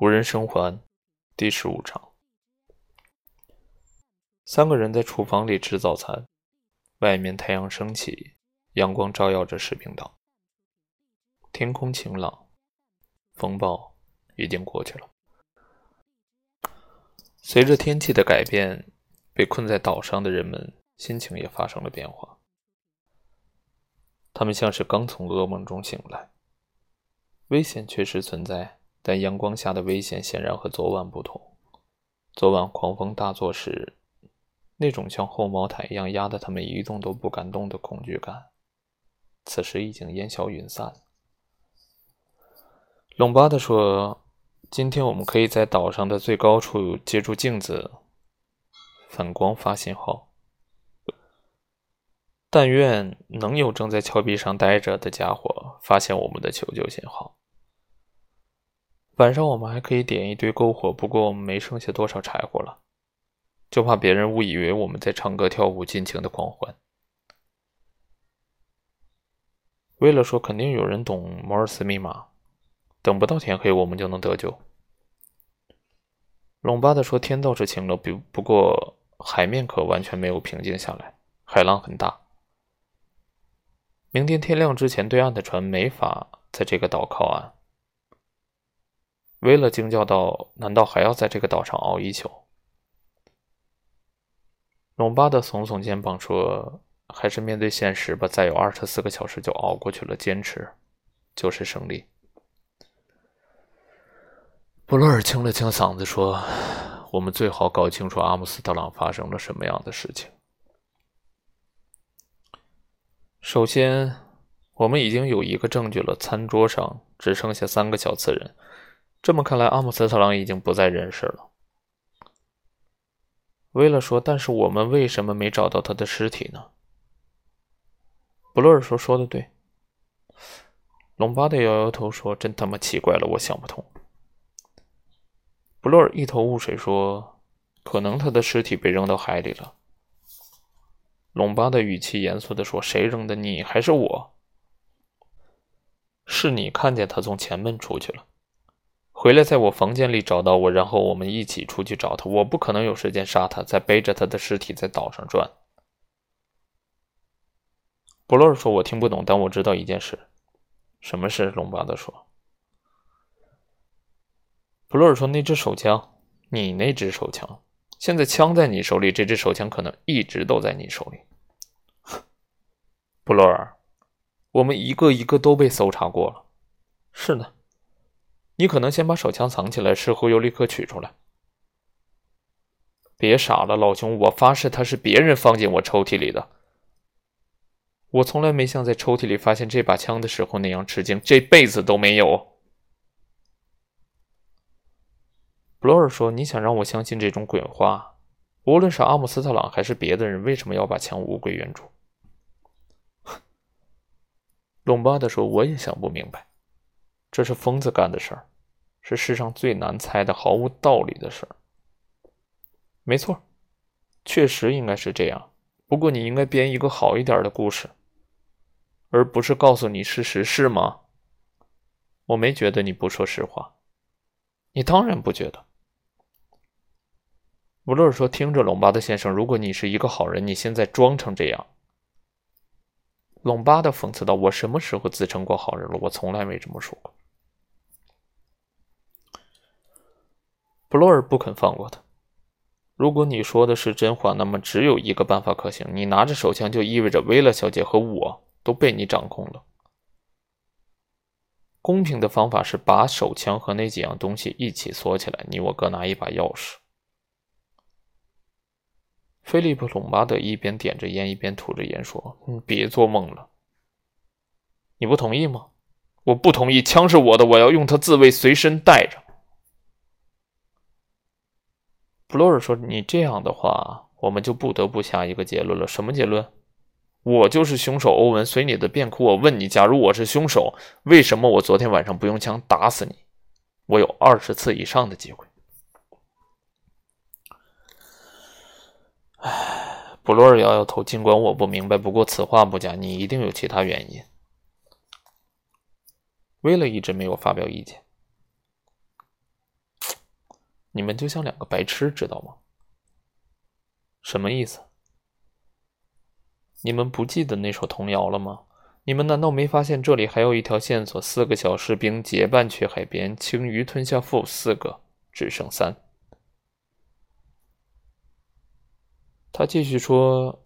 无人生还，第十五章。三个人在厨房里吃早餐，外面太阳升起，阳光照耀着士兵岛。天空晴朗，风暴已经过去了。随着天气的改变，被困在岛上的人们心情也发生了变化。他们像是刚从噩梦中醒来。危险确实存在。但阳光下的危险显然和昨晚不同。昨晚狂风大作时，那种像厚毛毯一样压得他们一动都不敢动的恐惧感，此时已经烟消云散。隆巴德说：“今天我们可以在岛上的最高处借助镜子反光发信号。但愿能有正在峭壁上待着的家伙发现我们的求救信号。”晚上我们还可以点一堆篝火，不过我们没剩下多少柴火了，就怕别人误以为我们在唱歌跳舞，尽情的狂欢。为了说肯定有人懂摩尔斯密码，等不到天黑我们就能得救。隆巴的说天倒是晴了，不不过海面可完全没有平静下来，海浪很大。明天天亮之前，对岸的船没法在这个岛靠岸。威勒惊叫道：“难道还要在这个岛上熬一宿？”隆巴德耸耸肩膀说：“还是面对现实吧。再有二十四个小时就熬过去了，坚持就是胜利。”布洛尔清了清嗓子说：“我们最好搞清楚阿姆斯特朗发生了什么样的事情。首先，我们已经有一个证据了：餐桌上只剩下三个小刺人。”这么看来，阿姆斯特朗已经不在人世了。威勒说：“但是我们为什么没找到他的尸体呢？”布洛尔说：“说的对。”隆巴德摇摇头说：“真他妈奇怪了，我想不通。”布洛尔一头雾水说：“可能他的尸体被扔到海里了。”隆巴的语气严肃的说：“谁扔的？你还是我？是你看见他从前门出去了。”回来，在我房间里找到我，然后我们一起出去找他。我不可能有时间杀他，再背着他的尸体在岛上转。布洛尔说：“我听不懂，但我知道一件事。什么事？”隆巴德说。布洛尔说：“那支手枪，你那支手枪，现在枪在你手里，这支手枪可能一直都在你手里。”布洛尔，我们一个一个都被搜查过了。是的。你可能先把手枪藏起来，事后又立刻取出来。别傻了，老兄！我发誓，他是别人放进我抽屉里的。我从来没像在抽屉里发现这把枪的时候那样吃惊，这辈子都没有。布洛尔说：“你想让我相信这种鬼话？无论是阿姆斯特朗还是别的人，为什么要把枪物归原主？” 隆巴德说：“我也想不明白，这是疯子干的事儿。”是世上最难猜的、毫无道理的事儿。没错，确实应该是这样。不过你应该编一个好一点的故事，而不是告诉你事实，是吗？我没觉得你不说实话，你当然不觉得。布洛尔说：“听着，隆巴德先生，如果你是一个好人，你现在装成这样。”隆巴德讽刺道：“我什么时候自称过好人了？我从来没这么说过。”布洛尔不肯放过他。如果你说的是真话，那么只有一个办法可行：你拿着手枪，就意味着薇勒小姐和我都被你掌控了。公平的方法是把手枪和那几样东西一起锁起来，你我各拿一把钥匙。菲利普·隆巴德一边点着烟，一边吐着烟说：“你别做梦了。你不同意吗？我不同意。枪是我的，我要用它自卫，随身带着。”布洛尔说：“你这样的话，我们就不得不下一个结论了。什么结论？我就是凶手。欧文，随你的便哭。我问你，假如我是凶手，为什么我昨天晚上不用枪打死你？我有二十次以上的机会。”唉，布洛尔摇摇头。尽管我不明白，不过此话不假，你一定有其他原因。威勒一直没有发表意见。你们就像两个白痴，知道吗？什么意思？你们不记得那首童谣了吗？你们难道没发现这里还有一条线索？四个小士兵结伴去海边，青鱼吞下腹，四个只剩三。他继续说：“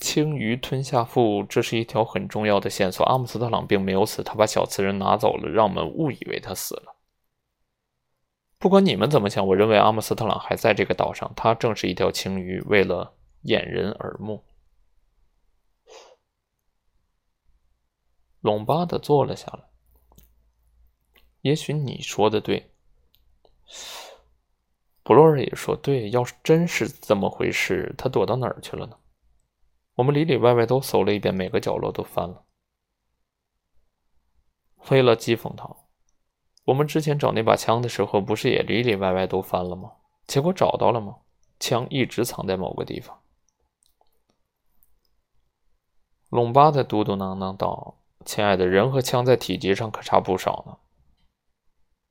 青鱼吞下腹，这是一条很重要的线索。阿姆斯特朗并没有死，他把小瓷人拿走了，让我们误以为他死了。不管你们怎么想，我认为阿姆斯特朗还在这个岛上，他正是一条青鱼，为了掩人耳目。”隆巴的坐了下来。也许你说的对，布洛尔也说对。要是真是这么回事，他躲到哪儿去了呢？我们里里外外都搜了一遍，每个角落都翻了。菲勒讥讽他：“我们之前找那把枪的时候，不是也里里外外都翻了吗？结果找到了吗？枪一直藏在某个地方。”隆巴的嘟嘟囔囔道。亲爱的，人和枪在体积上可差不少呢。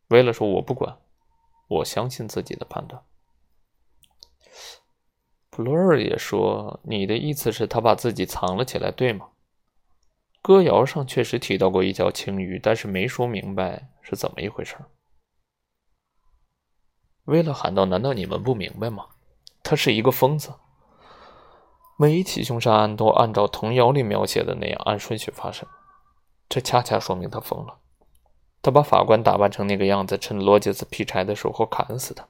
为了说，我不管，我相信自己的判断。普罗尔也说：“你的意思是，他把自己藏了起来，对吗？”歌谣上确实提到过一条青鱼，但是没说明白是怎么一回事。为了喊道：“难道你们不明白吗？他是一个疯子。每一起凶杀案都按照童谣里描写的那样按顺序发生。”这恰恰说明他疯了。他把法官打扮成那个样子，趁罗杰斯劈柴的时候砍死他，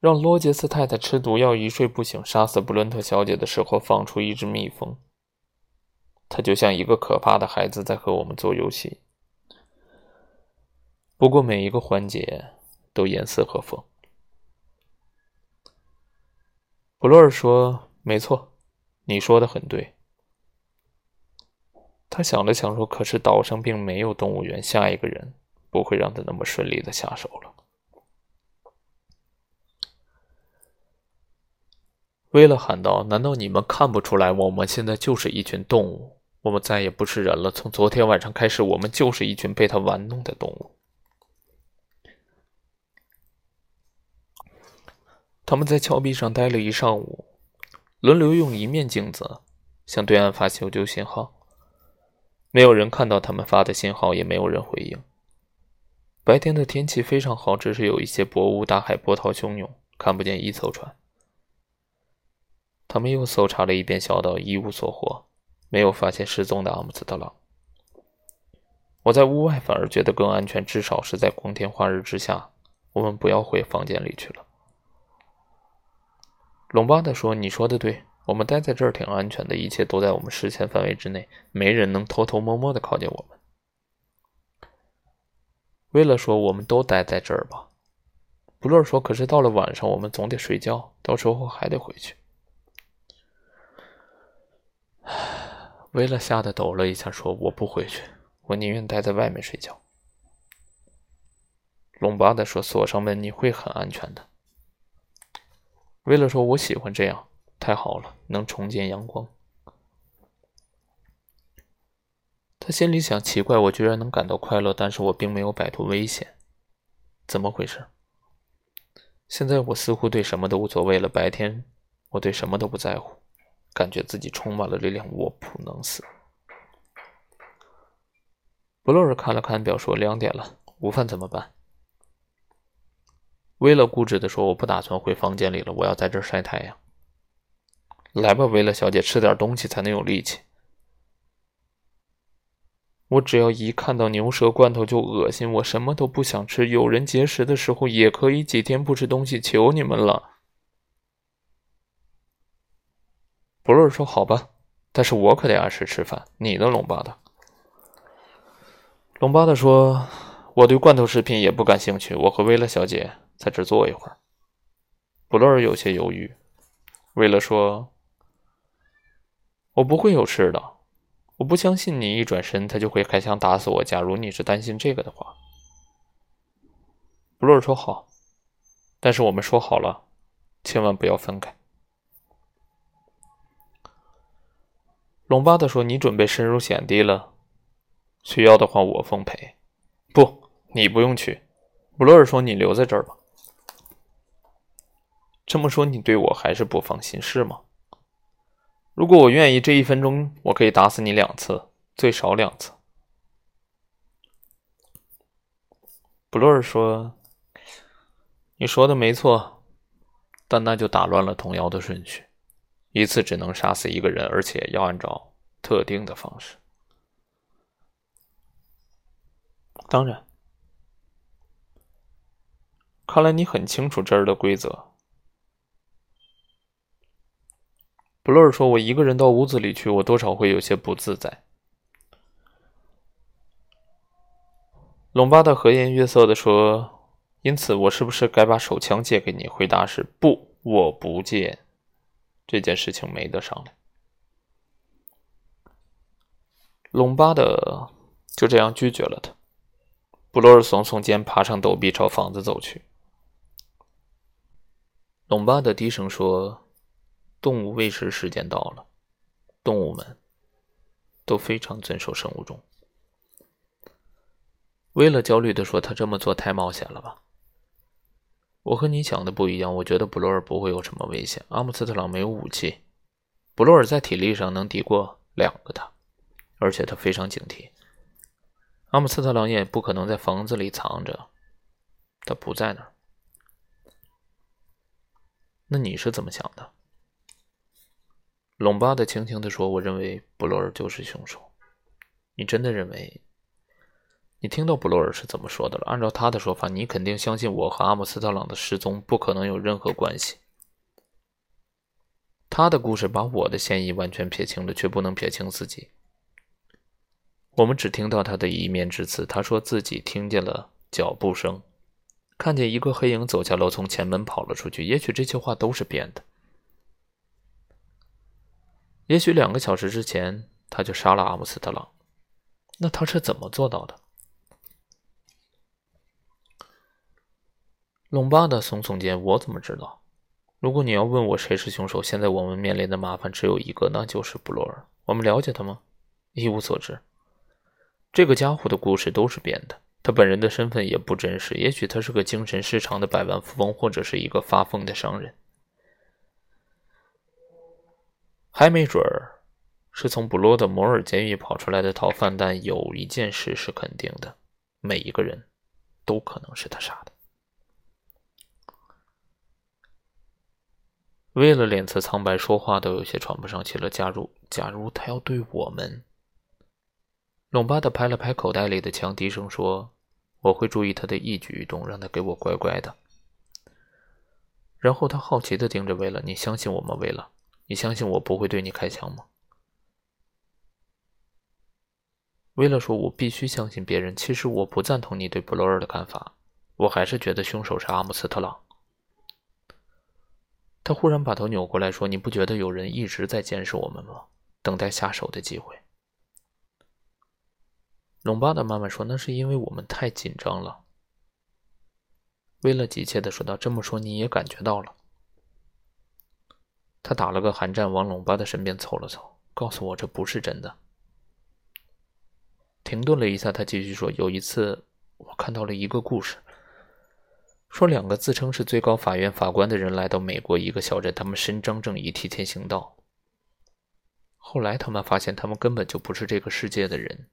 让罗杰斯太太吃毒药一睡不醒，杀死布伦特小姐的时候放出一只蜜蜂。他就像一个可怕的孩子在和我们做游戏。不过每一个环节都严丝合缝。布洛尔说：“没错，你说的很对。”他想了想说：“可是岛上并没有动物园，下一个人不会让他那么顺利的下手了。”威勒喊道：“难道你们看不出来，我们现在就是一群动物？我们再也不是人了。从昨天晚上开始，我们就是一群被他玩弄的动物。”他们在峭壁上待了一上午，轮流用一面镜子向对岸发求救信号。没有人看到他们发的信号，也没有人回应。白天的天气非常好，只是有一些薄雾，大海波涛汹涌，看不见一艘船。他们又搜查了一遍小岛，一无所获，没有发现失踪的阿姆斯特朗。我在屋外反而觉得更安全，至少是在光天化日之下。我们不要回房间里去了。龙巴德说：“你说的对。”我们待在这儿挺安全的，一切都在我们视线范围之内，没人能偷偷摸摸的靠近我们。为了说，我们都待在这儿吧。布洛尔说：“可是到了晚上，我们总得睡觉，到时候还得回去。”为了吓得抖了一下，说：“我不回去，我宁愿待在外面睡觉。”隆巴的说：“锁上门，你会很安全的。”为了说：“我喜欢这样。”太好了，能重见阳光。他心里想：奇怪，我居然能感到快乐，但是我并没有摆脱危险，怎么回事？现在我似乎对什么都无所谓了。白天，我对什么都不在乎，感觉自己充满了力量，我不能死。布洛尔看了看表，说：“两点了，午饭怎么办？”威勒固执地说：“我不打算回房间里了，我要在这儿晒太阳。”来吧，威勒小姐，吃点东西才能有力气。我只要一看到牛舌罐头就恶心，我什么都不想吃。有人节食的时候也可以几天不吃东西，求你们了。布洛尔说：“好吧，但是我可得按时吃饭。”你呢，龙巴的？龙巴的说：“我对罐头食品也不感兴趣。我和维勒小姐在这坐一会儿。”布洛尔有些犹豫，为了说。我不会有事的，我不相信你一转身他就会开枪打死我。假如你是担心这个的话，布洛尔说好，但是我们说好了，千万不要分开。龙巴德说：“你准备深入险地了，需要的话我奉陪。不，你不用去，布洛尔说：“你留在这儿吧。”这么说，你对我还是不放心，是吗？如果我愿意，这一分钟我可以打死你两次，最少两次。布洛尔说：“你说的没错，但那就打乱了童谣的顺序，一次只能杀死一个人，而且要按照特定的方式。当然。”看来你很清楚这儿的规则。布洛尔说：“我一个人到屋子里去，我多少会有些不自在。”隆巴的和颜悦色的说：“因此，我是不是该把手枪借给你？”回答是：“不，我不借。这件事情没得商量。”隆巴的就这样拒绝了他。布洛尔耸耸肩，爬上陡壁，朝房子走去。隆巴的低声说：“动物喂食时间到了，动物们都非常遵守生物钟。”威勒焦虑的说：“他这么做太冒险了吧？”我和你想的不一样，我觉得布洛尔不会有什么危险。阿姆斯特朗没有武器，布洛尔在体力上能敌过两个他，而且他非常警惕。阿姆斯特朗也不可能在房子里藏着，他不在那儿。那你是怎么想的？隆巴的轻轻的说：“我认为布洛尔就是凶手。你真的认为？你听到布洛尔是怎么说的了？按照他的说法，你肯定相信我和阿姆斯特朗的失踪不可能有任何关系。他的故事把我的嫌疑完全撇清了，却不能撇清自己。我们只听到他的一面之词。他说自己听见了脚步声。”看见一个黑影走下楼，从前门跑了出去。也许这些话都是编的。也许两个小时之前他就杀了阿姆斯特朗。那他是怎么做到的？龙巴的耸耸肩，我怎么知道？如果你要问我谁是凶手，现在我们面临的麻烦只有一个，那就是布洛尔。我们了解他吗？一无所知。这个家伙的故事都是编的。他本人的身份也不真实，也许他是个精神失常的百万富翁，或者是一个发疯的商人，还没准儿是从布罗的摩尔监狱跑出来的逃犯。但有一件事是肯定的：每一个人都可能是他杀的。为了脸色苍白，说话都有些喘不上气了。假如，假如他要对我们……隆巴的拍了拍口袋里的枪，低声说。我会注意他的一举一动，让他给我乖乖的。然后他好奇的盯着为了：“你相信我吗？为了，你相信我不会对你开枪吗？”威勒说：“我必须相信别人。其实我不赞同你对布罗尔的看法，我还是觉得凶手是阿姆斯特朗。”他忽然把头扭过来说：“你不觉得有人一直在监视我们吗？等待下手的机会。”龙巴的妈妈说：“那是因为我们太紧张了。”威勒急切的说道：“这么说你也感觉到了？”他打了个寒战，往龙巴的身边凑了凑，告诉我：“这不是真的。”停顿了一下，他继续说：“有一次，我看到了一个故事，说两个自称是最高法院法官的人来到美国一个小镇，他们伸张正义，提前行道。后来他们发现，他们根本就不是这个世界的人。”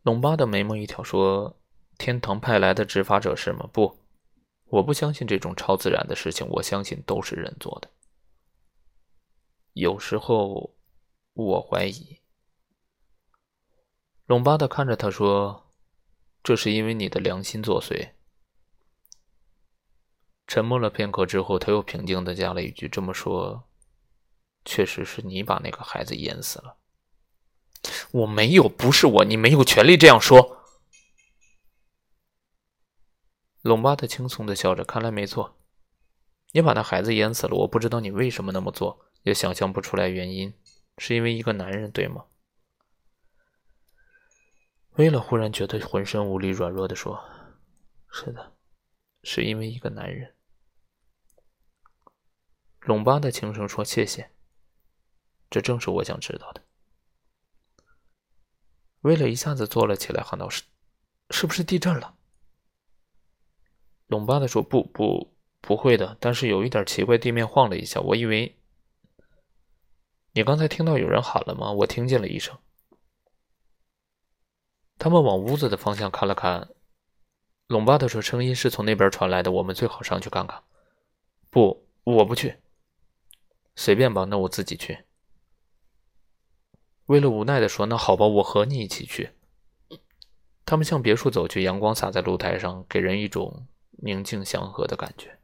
龙巴的眉毛一挑，说：“天堂派来的执法者是吗？不，我不相信这种超自然的事情。我相信都是人做的。有时候，我怀疑。”隆巴的看着他说：“这是因为你的良心作祟。”沉默了片刻之后，他又平静的加了一句：“这么说，确实是你把那个孩子淹死了。”我没有，不是我，你没有权利这样说。隆巴特轻松的笑着，看来没错，你把那孩子淹死了。我不知道你为什么那么做，也想象不出来原因，是因为一个男人，对吗？威勒忽然觉得浑身无力，软弱的说：“是的，是因为一个男人。”隆巴的轻声说：“谢谢，这正是我想知道的。”威勒一下子坐了起来，喊道：“是，是不是地震了？隆巴的说：“不不，不会的。但是有一点奇怪，地面晃了一下，我以为……你刚才听到有人喊了吗？我听见了一声。”他们往屋子的方向看了看。隆巴的说：“声音是从那边传来的，我们最好上去看看。”不，我不去。随便吧，那我自己去。威勒无奈的说：“那好吧，我和你一起去。”他们向别墅走去，阳光洒在露台上，给人一种宁静祥和的感觉。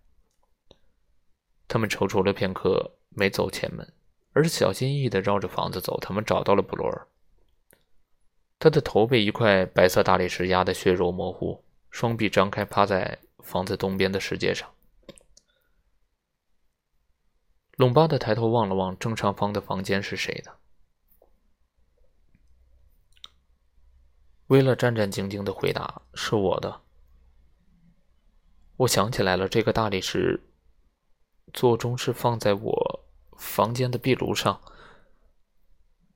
他们踌躇了片刻，没走前门，而是小心翼翼的绕着房子走。他们找到了布罗尔，他的头被一块白色大理石压得血肉模糊，双臂张开，趴在房子东边的石阶上。隆巴的抬头望了望正上方的房间，是谁的？威勒战战兢兢的回答：“是我的。”我想起来了，这个大理石座钟是放在我房间的壁炉上。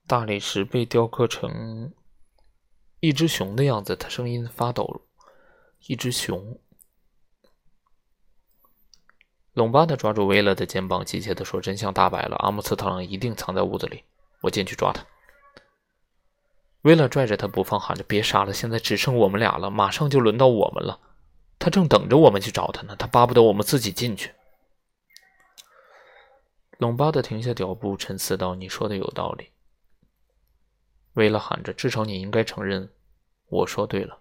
大理石被雕刻成一只熊的样子，他声音发抖。一只熊。隆巴的抓住威勒的肩膀，急切的说：“真相大白了，阿姆斯特朗一定藏在屋子里，我进去抓他。”威勒拽着他不放，喊着：“别杀了！现在只剩我们俩了，马上就轮到我们了。他正等着我们去找他呢，他巴不得我们自己进去。”隆巴德停下脚步，沉思道：“你说的有道理。”威勒喊着：“至少你应该承认，我说对了。”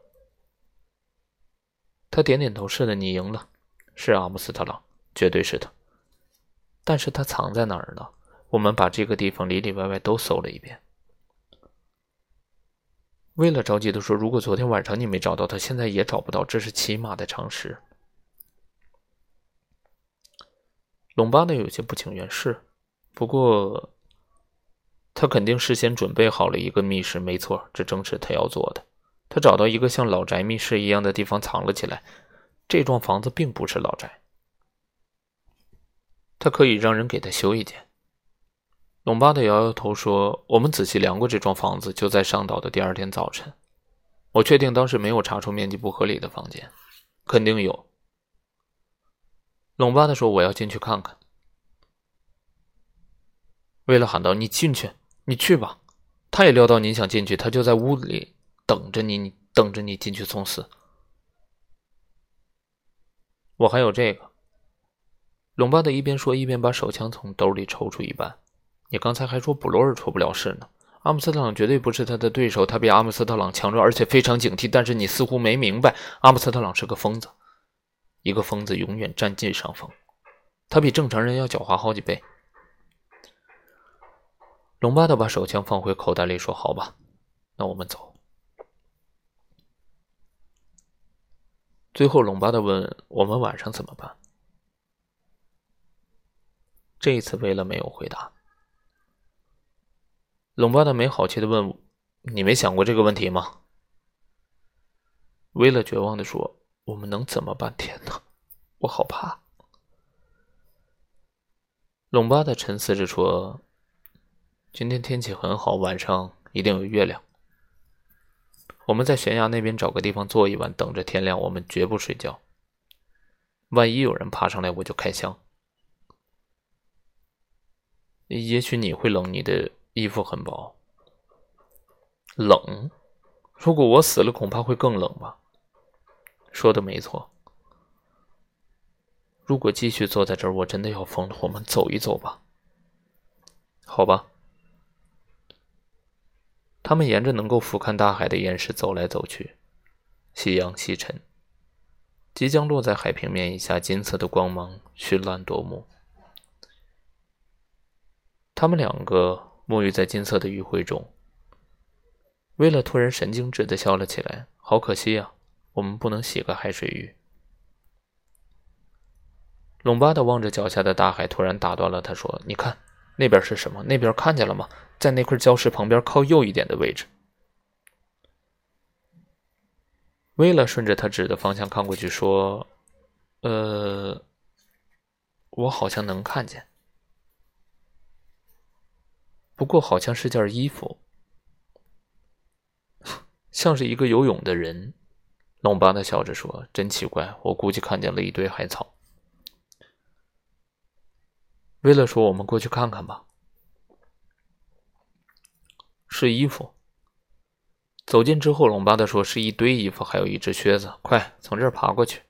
他点点头：“是的，你赢了，是阿姆斯特朗，绝对是他。但是他藏在哪儿呢？我们把这个地方里里外外都搜了一遍。”为了着急的说：“如果昨天晚上你没找到他，现在也找不到，这是起码的常识。”龙巴的有些不情愿，是，不过他肯定事先准备好了一个密室，没错，这正是他要做的。他找到一个像老宅密室一样的地方藏了起来。这幢房子并不是老宅，他可以让人给他修一间。隆巴的摇摇头说：“我们仔细量过这幢房子，就在上岛的第二天早晨。我确定当时没有查出面积不合理的房间，肯定有。”隆巴的说：“我要进去看看。”为了喊道：“你进去，你去吧。”他也料到你想进去，他就在屋子里等着你，你等着你进去送死。我还有这个。隆巴的一边说，一边把手枪从兜里抽出一半。你刚才还说布罗尔出不了事呢，阿姆斯特朗绝对不是他的对手，他比阿姆斯特朗强壮，而且非常警惕。但是你似乎没明白，阿姆斯特朗是个疯子，一个疯子永远占尽上风，他比正常人要狡猾好几倍。隆巴德把手枪放回口袋里，说：“好吧，那我们走。”最后，隆巴德问：“我们晚上怎么办？”这一次，威勒没有回答。隆巴的没好气的问：“你没想过这个问题吗？”威勒绝望的说：“我们能怎么办？天哪，我好怕。”隆巴的沉思着说：“今天天气很好，晚上一定有月亮。我们在悬崖那边找个地方坐一晚，等着天亮。我们绝不睡觉。万一有人爬上来，我就开枪。也许你会冷，你的。”衣服很薄，冷。如果我死了，恐怕会更冷吧。说的没错。如果继续坐在这儿，我真的要疯了。我们走一走吧。好吧。他们沿着能够俯瞰大海的岩石走来走去。夕阳西沉，即将落在海平面以下，金色的光芒绚烂夺目。他们两个。沐浴在金色的余晖中，威勒突然神经质的笑了起来。好可惜啊，我们不能洗个海水浴。隆巴的望着脚下的大海，突然打断了他，说：“你看，那边是什么？那边看见了吗？在那块礁石旁边靠右一点的位置。”威勒顺着他指的方向看过去，说：“呃，我好像能看见。”不过好像是件衣服，像是一个游泳的人，龙巴特笑着说：“真奇怪，我估计看见了一堆海草。”威勒说：“我们过去看看吧。”试衣服。走近之后，隆巴特说：“是一堆衣服，还有一只靴子。快，从这儿爬过去。”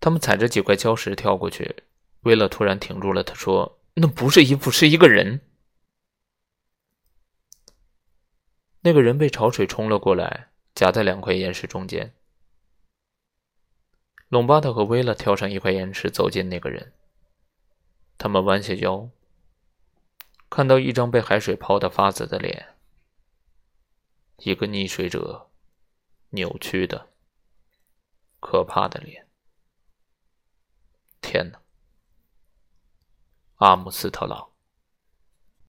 他们踩着几块礁石跳过去。威勒突然停住了，他说：“那不是衣服，是一个人。”那个人被潮水冲了过来，夹在两块岩石中间。隆巴特和威拉跳上一块岩石，走近那个人。他们弯下腰，看到一张被海水泡得发紫的脸。一个溺水者扭曲的、可怕的脸。天哪！阿姆斯特朗。